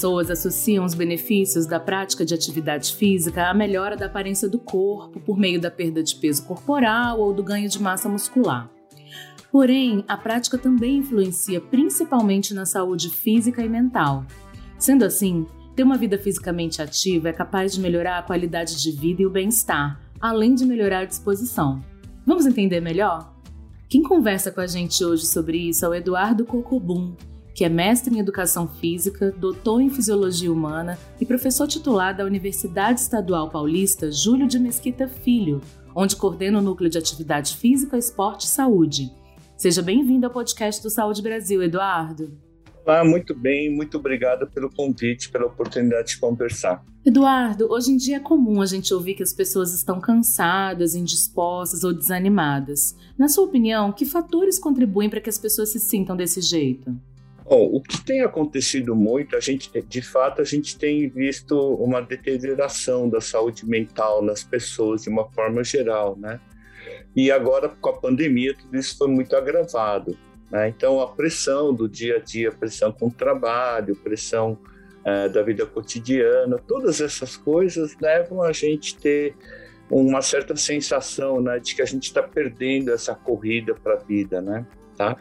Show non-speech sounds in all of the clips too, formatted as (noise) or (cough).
Pessoas associam os benefícios da prática de atividade física à melhora da aparência do corpo por meio da perda de peso corporal ou do ganho de massa muscular. Porém, a prática também influencia principalmente na saúde física e mental. Sendo assim, ter uma vida fisicamente ativa é capaz de melhorar a qualidade de vida e o bem-estar, além de melhorar a disposição. Vamos entender melhor? Quem conversa com a gente hoje sobre isso é o Eduardo Cocobum, que é mestre em Educação Física, doutor em Fisiologia Humana e professor titular da Universidade Estadual Paulista Júlio de Mesquita Filho, onde coordena o Núcleo de Atividade Física, Esporte e Saúde. Seja bem-vindo ao podcast do Saúde Brasil, Eduardo. Olá, muito bem, muito obrigado pelo convite, pela oportunidade de conversar. Eduardo, hoje em dia é comum a gente ouvir que as pessoas estão cansadas, indispostas ou desanimadas. Na sua opinião, que fatores contribuem para que as pessoas se sintam desse jeito? Bom, o que tem acontecido muito, a gente, de fato, a gente tem visto uma deterioração da saúde mental nas pessoas de uma forma geral, né? E agora, com a pandemia, tudo isso foi muito agravado. Né? Então, a pressão do dia a dia, pressão com o trabalho, pressão é, da vida cotidiana, todas essas coisas levam a gente ter uma certa sensação né, de que a gente está perdendo essa corrida para a vida, né? Tá?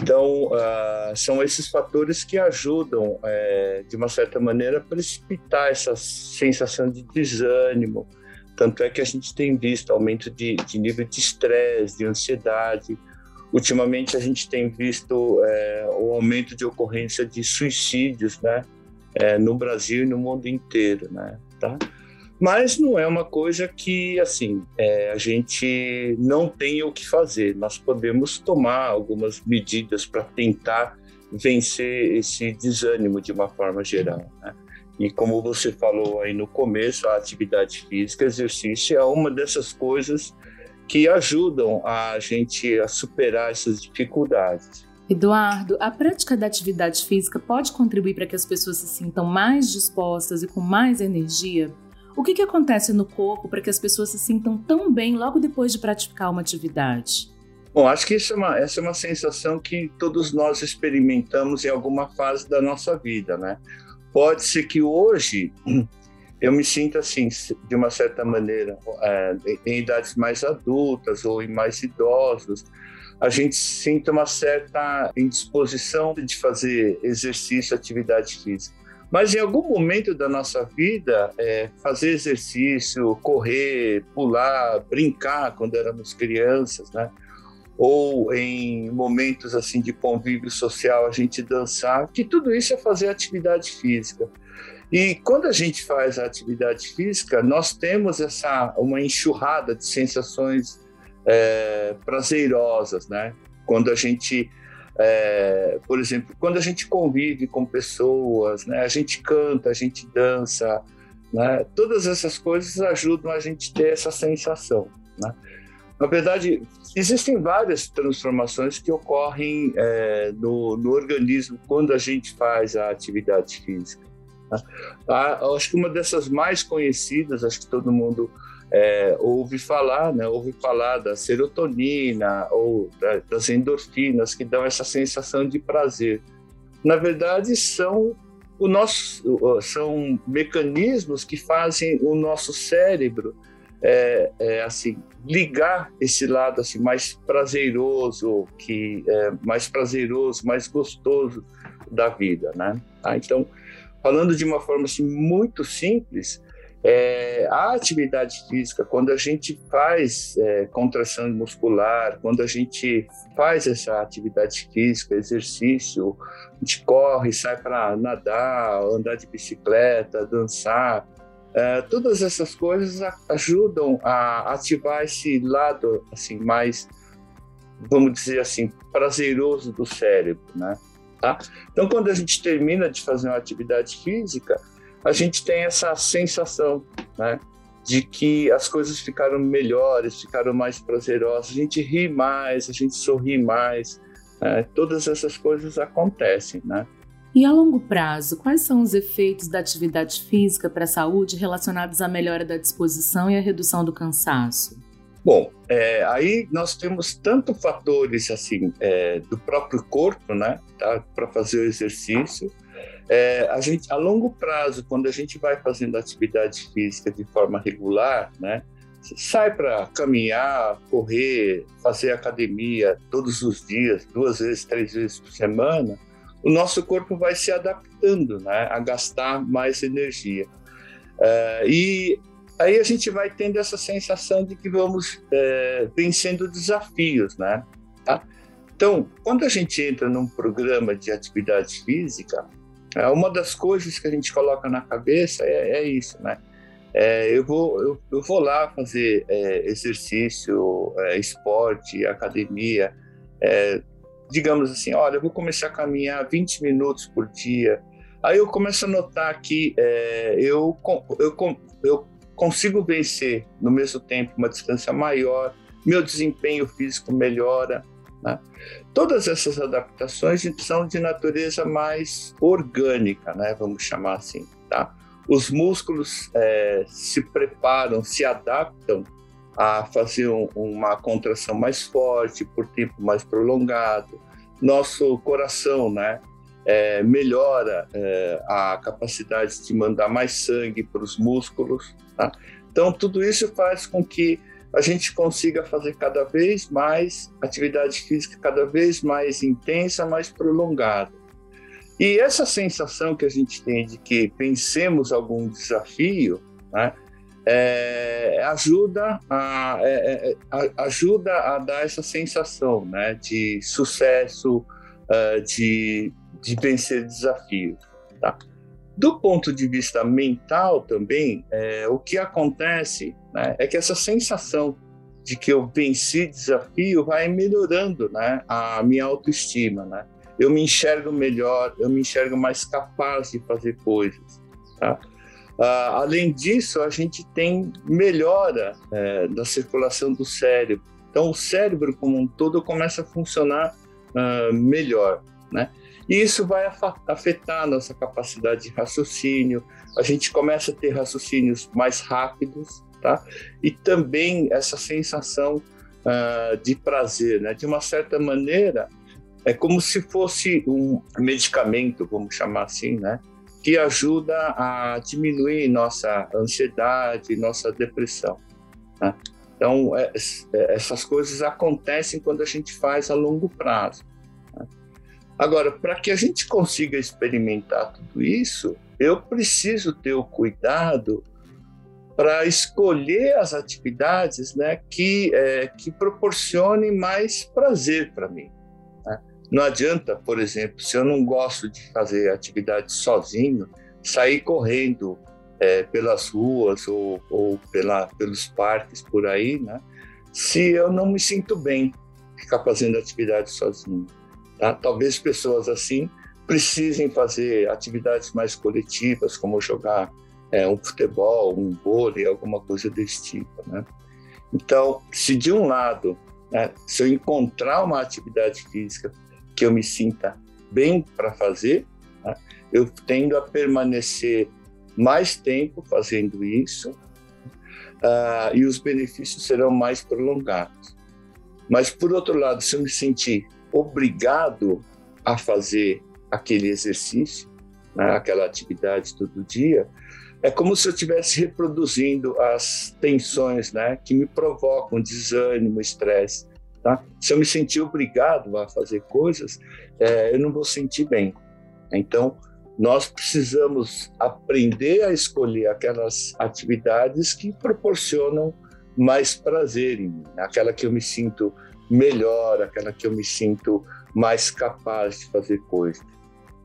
Então, uh, são esses fatores que ajudam, é, de uma certa maneira, a precipitar essa sensação de desânimo. Tanto é que a gente tem visto aumento de, de nível de estresse, de ansiedade. Ultimamente, a gente tem visto é, o aumento de ocorrência de suicídios né, é, no Brasil e no mundo inteiro. Né, tá? Mas não é uma coisa que, assim, é, a gente não tem o que fazer. Nós podemos tomar algumas medidas para tentar vencer esse desânimo de uma forma geral. Né? E como você falou aí no começo, a atividade física, exercício é uma dessas coisas que ajudam a gente a superar essas dificuldades. Eduardo, a prática da atividade física pode contribuir para que as pessoas se sintam mais dispostas e com mais energia? O que, que acontece no corpo para que as pessoas se sintam tão bem logo depois de praticar uma atividade? Bom, acho que é uma, essa é uma sensação que todos nós experimentamos em alguma fase da nossa vida, né? Pode ser que hoje eu me sinta assim, de uma certa maneira, é, em idades mais adultas ou em mais idosos, a gente sinta uma certa indisposição de fazer exercício, atividade física. Mas em algum momento da nossa vida, é, fazer exercício, correr, pular, brincar quando éramos crianças, né? Ou em momentos assim de convívio social, a gente dançar, que tudo isso é fazer atividade física. E quando a gente faz a atividade física, nós temos essa uma enxurrada de sensações é, prazerosas, né? Quando a gente é, por exemplo, quando a gente convive com pessoas, né, a gente canta, a gente dança, né, todas essas coisas ajudam a gente ter essa sensação. Né? Na verdade, existem várias transformações que ocorrem é, no, no, organismo quando a gente faz a atividade física. Né? acho que uma dessas mais conhecidas, acho que todo mundo é, ouve falar, né, ouve falar da serotonina ou da, das endorfinas que dão essa sensação de prazer. Na verdade, são o nosso, são mecanismos que fazem o nosso cérebro é, é, assim ligar esse lado assim mais prazeroso, que é, mais prazeroso, mais gostoso da vida, né? Ah, então, falando de uma forma assim muito simples, é, a atividade física, quando a gente faz é, contração muscular, quando a gente faz essa atividade física, exercício, a gente corre, sai para nadar, andar de bicicleta, dançar, é, todas essas coisas ajudam a ativar esse lado assim mais, vamos dizer assim, prazeroso do cérebro, né? Tá? Então, quando a gente termina de fazer uma atividade física, a gente tem essa sensação, né? de que as coisas ficaram melhores, ficaram mais prazerosas, a gente ri mais, a gente sorri mais, é, todas essas coisas acontecem, né? E a longo prazo, quais são os efeitos da atividade física para a saúde relacionados à melhora da disposição e à redução do cansaço? Bom, é, aí nós temos tanto fatores assim é, do próprio corpo, né, tá, para fazer o exercício. É, a gente, a longo prazo, quando a gente vai fazendo atividade física de forma regular, né, sai para caminhar, correr, fazer academia todos os dias, duas vezes, três vezes por semana, o nosso corpo vai se adaptando né, a gastar mais energia. Uh, e aí a gente vai tendo essa sensação de que vamos é, vencendo desafios, né? Tá? Então, quando a gente entra num programa de atividade física, é, uma das coisas que a gente coloca na cabeça é, é isso, né? É, eu, vou, eu, eu, vou lá fazer é, exercício, é, esporte, academia, digamos assim, olha, eu vou começar a caminhar 20 minutos por dia. Aí eu começo a notar que é, eu, eu, eu consigo vencer no mesmo tempo uma distância maior, meu desempenho físico melhora. Né? Todas essas adaptações são de natureza mais orgânica, né? vamos chamar assim. Tá? Os músculos é, se preparam, se adaptam a fazer um, uma contração mais forte por tempo mais prolongado. Nosso coração, né, é, melhora é, a capacidade de mandar mais sangue para os músculos. Tá? Então, tudo isso faz com que a gente consiga fazer cada vez mais atividade física cada vez mais intensa, mais prolongada. E essa sensação que a gente tem de que vencemos algum desafio, né, é, ajuda, a, é, é, a, ajuda a dar essa sensação né, de sucesso, uh, de, de vencer desafios. Tá? Do ponto de vista mental também, é, o que acontece né, é que essa sensação de que eu venci desafio vai melhorando né, a minha autoestima. Né? Eu me enxergo melhor, eu me enxergo mais capaz de fazer coisas. Tá? Uh, além disso, a gente tem melhora é, da circulação do cérebro. Então, o cérebro como um todo começa a funcionar uh, melhor, né? E isso vai afetar a nossa capacidade de raciocínio. A gente começa a ter raciocínios mais rápidos, tá? E também essa sensação uh, de prazer, né? De uma certa maneira, é como se fosse um medicamento, vamos chamar assim, né? que ajuda a diminuir nossa ansiedade, nossa depressão. Né? Então, é, é, essas coisas acontecem quando a gente faz a longo prazo. Né? Agora, para que a gente consiga experimentar tudo isso, eu preciso ter o cuidado para escolher as atividades né, que, é, que proporcionem mais prazer para mim. Não adianta, por exemplo, se eu não gosto de fazer atividade sozinho, sair correndo é, pelas ruas ou, ou pela, pelos parques por aí, né? Se eu não me sinto bem ficar fazendo atividade sozinho, tá? Talvez pessoas assim precisem fazer atividades mais coletivas, como jogar é, um futebol, um vôlei, alguma coisa desse tipo, né? Então, se de um lado, né, se eu encontrar uma atividade física que eu me sinta bem para fazer, né? eu tendo a permanecer mais tempo fazendo isso uh, e os benefícios serão mais prolongados. Mas, por outro lado, se eu me sentir obrigado a fazer aquele exercício, né, aquela atividade todo dia, é como se eu estivesse reproduzindo as tensões né, que me provocam desânimo, estresse. Tá? Se eu me sentir obrigado a fazer coisas, é, eu não vou sentir bem. Então, nós precisamos aprender a escolher aquelas atividades que proporcionam mais prazer em mim, aquela que eu me sinto melhor, aquela que eu me sinto mais capaz de fazer coisas.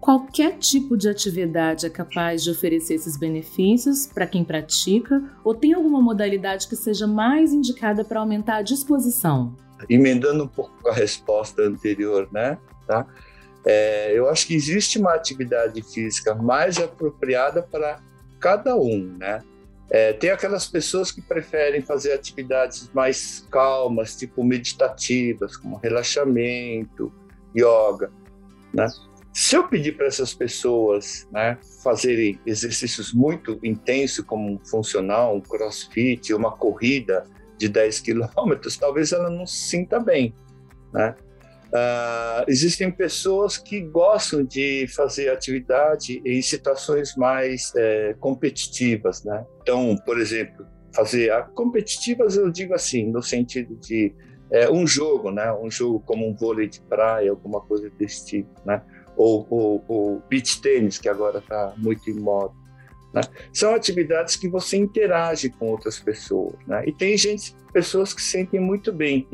Qualquer tipo de atividade é capaz de oferecer esses benefícios para quem pratica ou tem alguma modalidade que seja mais indicada para aumentar a disposição? emendando um pouco a resposta anterior, né? Tá? É, eu acho que existe uma atividade física mais apropriada para cada um, né? É, tem aquelas pessoas que preferem fazer atividades mais calmas, tipo meditativas, como relaxamento, yoga. Né? Se eu pedir para essas pessoas né, fazerem exercícios muito intensos, como um funcional, um crossfit, uma corrida de 10 quilômetros, talvez ela não se sinta bem. Né? Uh, existem pessoas que gostam de fazer atividade em situações mais é, competitivas, né? Então, por exemplo, fazer a competitivas eu digo assim, no sentido de é, um jogo, né? Um jogo como um vôlei de praia, alguma coisa desse tipo, né? Ou o beach tênis que agora está muito em moda. Né? São atividades que você interage com outras pessoas. Né? E tem gente, pessoas que sentem muito bem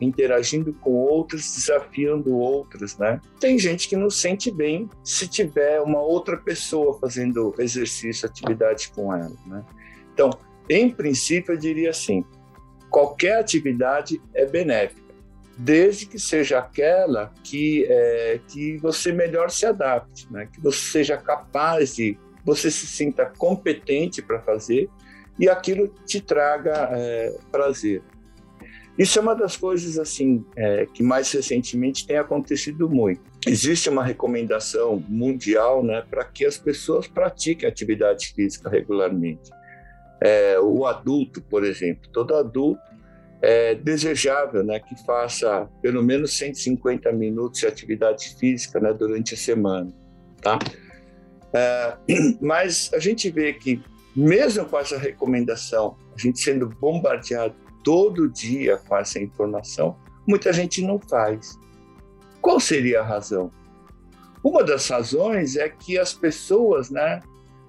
interagindo com outras, desafiando outras. Né? Tem gente que não sente bem se tiver uma outra pessoa fazendo exercício, atividade com ela. Né? Então, em princípio, eu diria assim: qualquer atividade é benéfica desde que seja aquela que, é, que você melhor se adapte, né? que você seja capaz de você se sinta competente para fazer e aquilo te traga é, prazer. Isso é uma das coisas assim é, que mais recentemente tem acontecido muito. Existe uma recomendação mundial, né, para que as pessoas pratiquem atividade física regularmente. É, o adulto, por exemplo, todo adulto é desejável, né, que faça pelo menos 150 minutos de atividade física, né, durante a semana, tá? É, (clears throat) mas a gente vê que, mesmo com essa recomendação, a gente sendo bombardeado todo dia com essa informação, muita gente não faz. Qual seria a razão? Uma das razões é que as pessoas, né,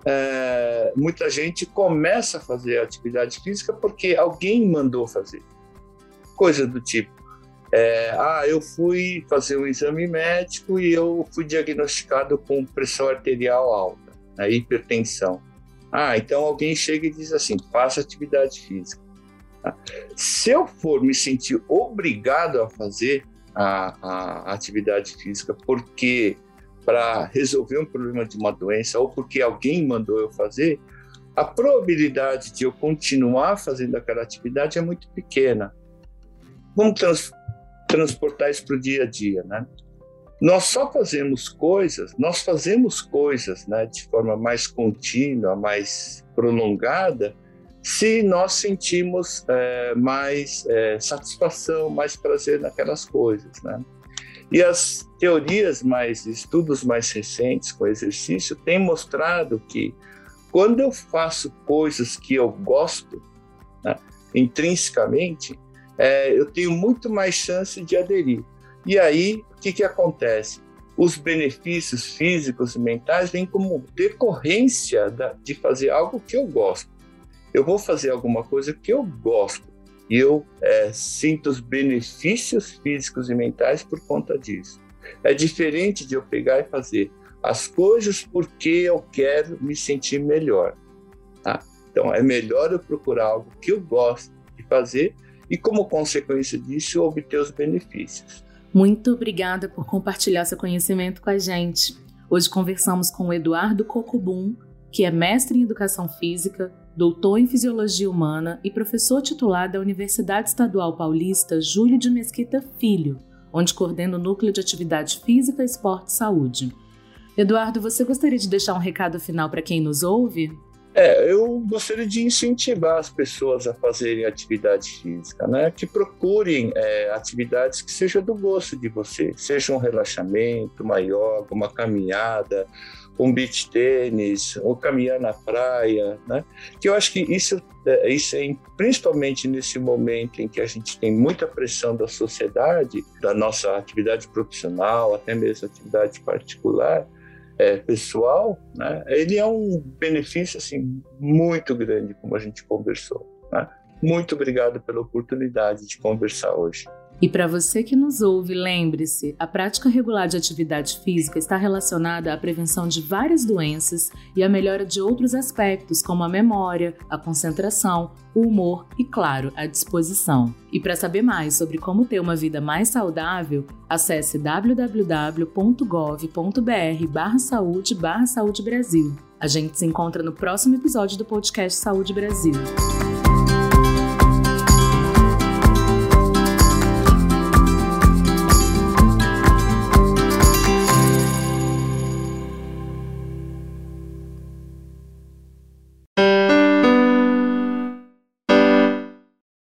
é, muita gente começa a fazer atividade física porque alguém mandou fazer. Coisa do tipo, é, ah, eu fui fazer um exame médico e eu fui diagnosticado com pressão arterial alta, né, hipertensão. Ah, então alguém chega e diz assim, faça atividade física. Tá? Se eu for me sentir obrigado a fazer a, a atividade física porque para resolver um problema de uma doença ou porque alguém mandou eu fazer, a probabilidade de eu continuar fazendo aquela atividade é muito pequena. Vamos trans transportar isso para o dia a dia, né? Nós só fazemos coisas, nós fazemos coisas, né, de forma mais contínua, mais prolongada, se nós sentimos é, mais é, satisfação, mais prazer naquelas coisas, né? E as teorias mais, estudos mais recentes com exercício têm mostrado que quando eu faço coisas que eu gosto, né, intrinsecamente, é, eu tenho muito mais chance de aderir. E aí, o que, que acontece? Os benefícios físicos e mentais vêm como decorrência da, de fazer algo que eu gosto. Eu vou fazer alguma coisa que eu gosto e eu é, sinto os benefícios físicos e mentais por conta disso. É diferente de eu pegar e fazer as coisas porque eu quero me sentir melhor. Tá? Então, é melhor eu procurar algo que eu gosto de fazer e, como consequência disso, obter os benefícios. Muito obrigada por compartilhar seu conhecimento com a gente. Hoje conversamos com o Eduardo Cocubum, que é mestre em Educação Física, doutor em Fisiologia Humana e professor titular da Universidade Estadual Paulista Júlio de Mesquita Filho, onde coordena o Núcleo de Atividade Física, Esporte e Saúde. Eduardo, você gostaria de deixar um recado final para quem nos ouve? É, eu gostaria de incentivar as pessoas a fazerem atividade física, né? Que procurem é, atividades que sejam do gosto de você, seja um relaxamento, uma yoga, uma caminhada, um beach tênis, ou caminhar na praia, né? Que eu acho que isso, é, isso é principalmente nesse momento em que a gente tem muita pressão da sociedade, da nossa atividade profissional, até mesmo atividade particular, é, pessoal, né, ele é um benefício assim muito grande, como a gente conversou. Né? Muito obrigado pela oportunidade de conversar hoje. E para você que nos ouve, lembre-se: a prática regular de atividade física está relacionada à prevenção de várias doenças e à melhora de outros aspectos, como a memória, a concentração, o humor e, claro, a disposição. E para saber mais sobre como ter uma vida mais saudável, acesse www.gov.br/saúde/saúde Brasil. A gente se encontra no próximo episódio do podcast Saúde Brasil.